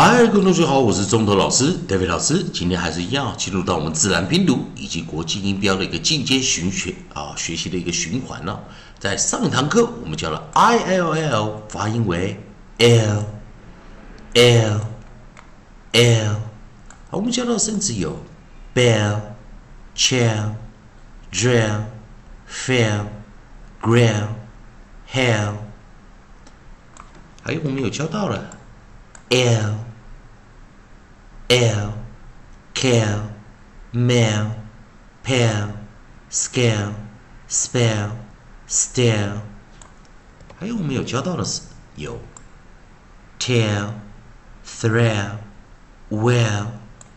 嗨，各位同学好，我是中头老师 David 老师。今天还是一样，进入到我们自然拼读以及国际音标的一个进阶循学啊学习的一个循环了。在上堂课，我们教了 I L L 发音为 L L L。我们教到的生词有 bell、chair、drill、fail、grill、hell。还有我们有教到了 L。L, care, mail, pale, scale, spell, stare。还有我们有教到的是有 tail, thrill, well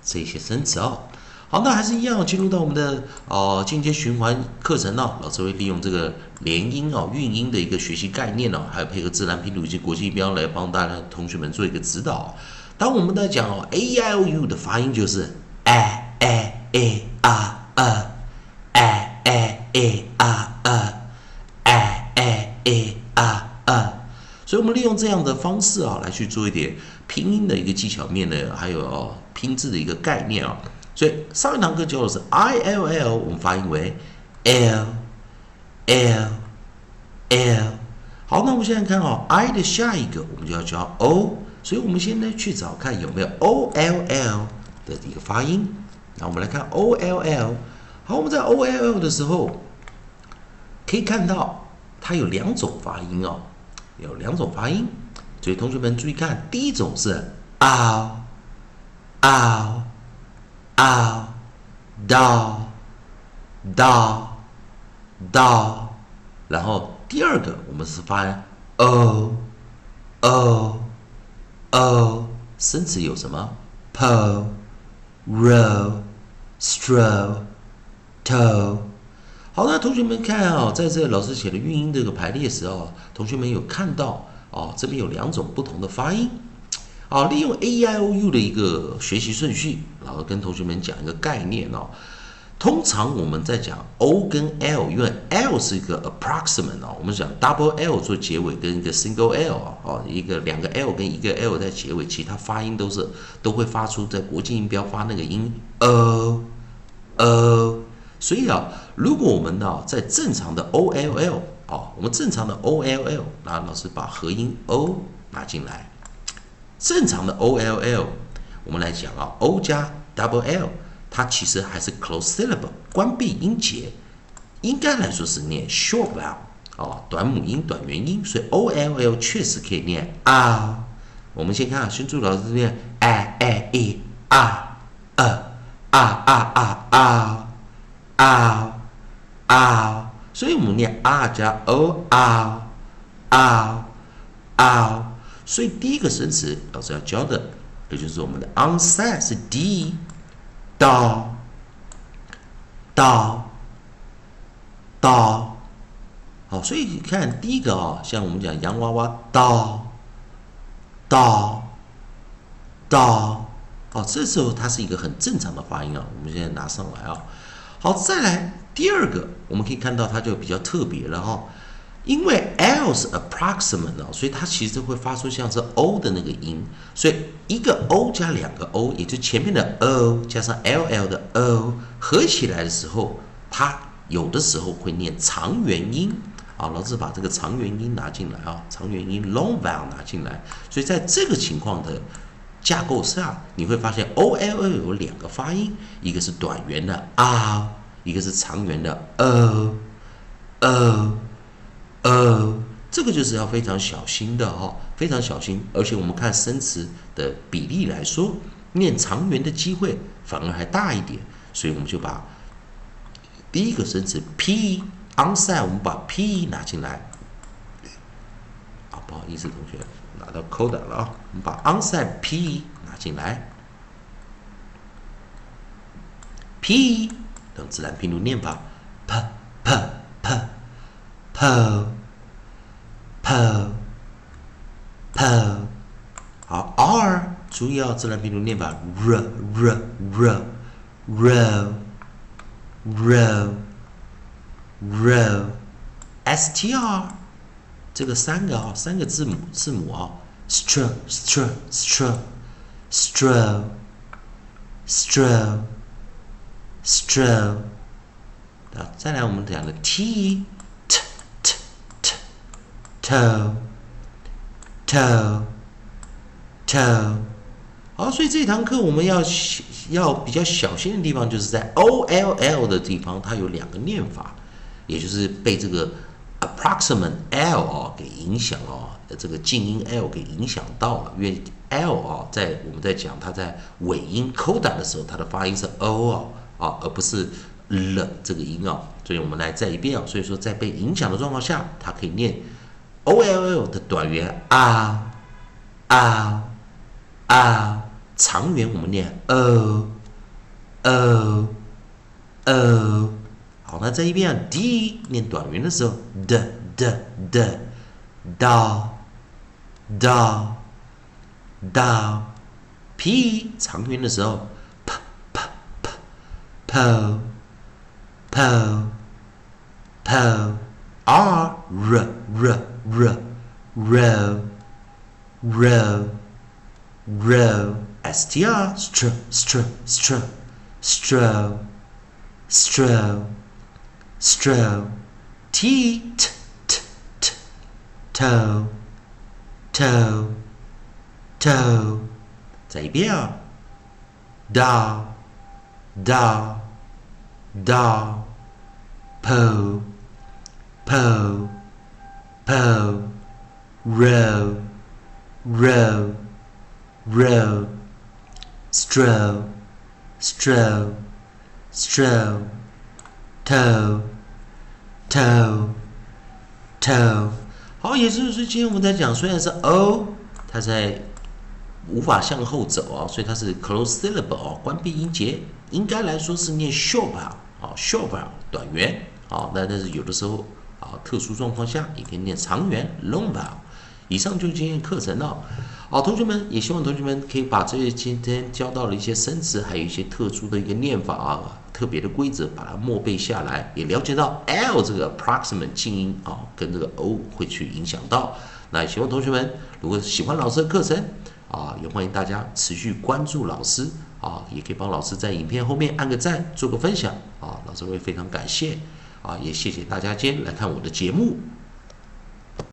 这些生词哦。好，那还是一样进入到我们的哦进阶循环课程哦。老师会利用这个连音哦、韵音的一个学习概念哦，还有配合自然拼读以及国际音标来帮大家同学们做一个指导。当我们在讲哦，a i o u 的发音就是 a a a r a a a a r a a a a r a，所以我们利用这样的方式啊，来去做一点拼音的一个技巧面的，还有拼字的一个概念啊。所以上一堂课教的是 i l l，我们发音为 l l l。好，那我们现在看哦，i 的下一个我们就要教 o。所以，我们现在去找看有没有 o l l 的一个发音。那我们来看 o l l。好，我们在 o l l 的时候，可以看到它有两种发音哦，有两种发音。所以，同学们注意看，第一种是 ow ow ow dow dow dow，然后第二个我们是发 o o。O 生词有什么？po、ro、stro、to。好的，同学们看啊，在这老师写的韵音这个排列时候，同学们有看到哦，这边有两种不同的发音。好，利用 A I O U 的一个学习顺序，老师跟同学们讲一个概念哦。通常我们在讲 o 跟 l，因为 l 是一个 approximate 哦，我们讲 double l 做结尾跟一个 single l 啊，哦，一个两个 l 跟一个 l 在结尾，其他发音都是都会发出在国际音标发那个音 o o，所以啊，如果我们呢在正常的 o l l 哦，我们正常的 o l l，那老师把合音 o 拿进来，正常的 o l l，我们来讲啊，o 加 double l。它其实还是 close syllable 关闭音节，应该来说是念 short vowel 哦，短母音、短元音，所以 o l l 确实可以念啊。我们先看，先注意老师念 a a e 啊啊啊啊啊啊啊，所以我们念 r 加 o 啊啊啊，所以第一个生词老师要教的，也就是我们的 onset 是 d。到到到，好，所以你看第一个啊，像我们讲洋娃娃到到到，好，这时候它是一个很正常的发音啊。我们现在拿上来啊，好，再来第二个，我们可以看到它就比较特别了哈。因为 l 是 approximate 哦，所以它其实会发出像是 o 的那个音，所以一个 o 加两个 o，也就前面的 o 加上 ll 的 o 合起来的时候，它有的时候会念长元音啊。老师把这个长元音拿进来啊，长元音 long vowel 拿进来，所以在这个情况的架构下，你会发现 o l l 有两个发音，一个是短元的 r，，一个是长元的 o o。呃，这个就是要非常小心的哈，非常小心。而且我们看生词的比例来说，念长元的机会反而还大一点，所以我们就把第一个生词 p onside，我们把 p 拿进来。啊，不好意思，同学拿到 code 了啊，我们把 onside p 拿进来，p 用自然拼读念法，p p p。p po po，好，r 注意哦，自然拼读念法，r r r r r r。str，这个三个啊，三个字母字母啊，str str str stroll stroll stroll 啊，再来我们讲的 t t t t toe toe toe 好，所以这堂课我们要要比较小心的地方，就是在 o l l 的地方，它有两个念法，也就是被这个 approximate l 哦给影响哦，这个静音 l 给影响到了，因为 l 哦在我们在讲它在尾音 coda 的时候，它的发音是 o 啊啊，而不是 l 这个音哦，所以我们来再一遍啊，所以说在被影响的状况下，它可以念 o l l 的短元啊啊啊。长元我们念呃呃呃，好，那这一遍 d 念短元的时候，d d d da da da p 长元的时候，p p p po po po r r r r row row row str str str str stro stro stro t t t t toe toe toe 再一遍啊，da da da po po po row row Row strow, strow, strow, toe, toe, toe。好，也就是说，今天我们在讲，虽然是 o，它在无法向后走啊，所以它是 close syllable 关闭音节，应该来说是念 short 啊，short 短元啊，那但是有的时候啊，特殊状况下也可以念长元 long 啊。以上就是今天课程了。好，同学们也希望同学们可以把这些今天教到的一些生词，还有一些特殊的一个念法啊，特别的规则，把它默背下来，也了解到 L 这个 approximate 静音啊，跟这个 O 会去影响到。那希望同学们如果喜欢老师的课程啊，也欢迎大家持续关注老师啊，也可以帮老师在影片后面按个赞，做个分享啊，老师会非常感谢啊，也谢谢大家今天来看我的节目。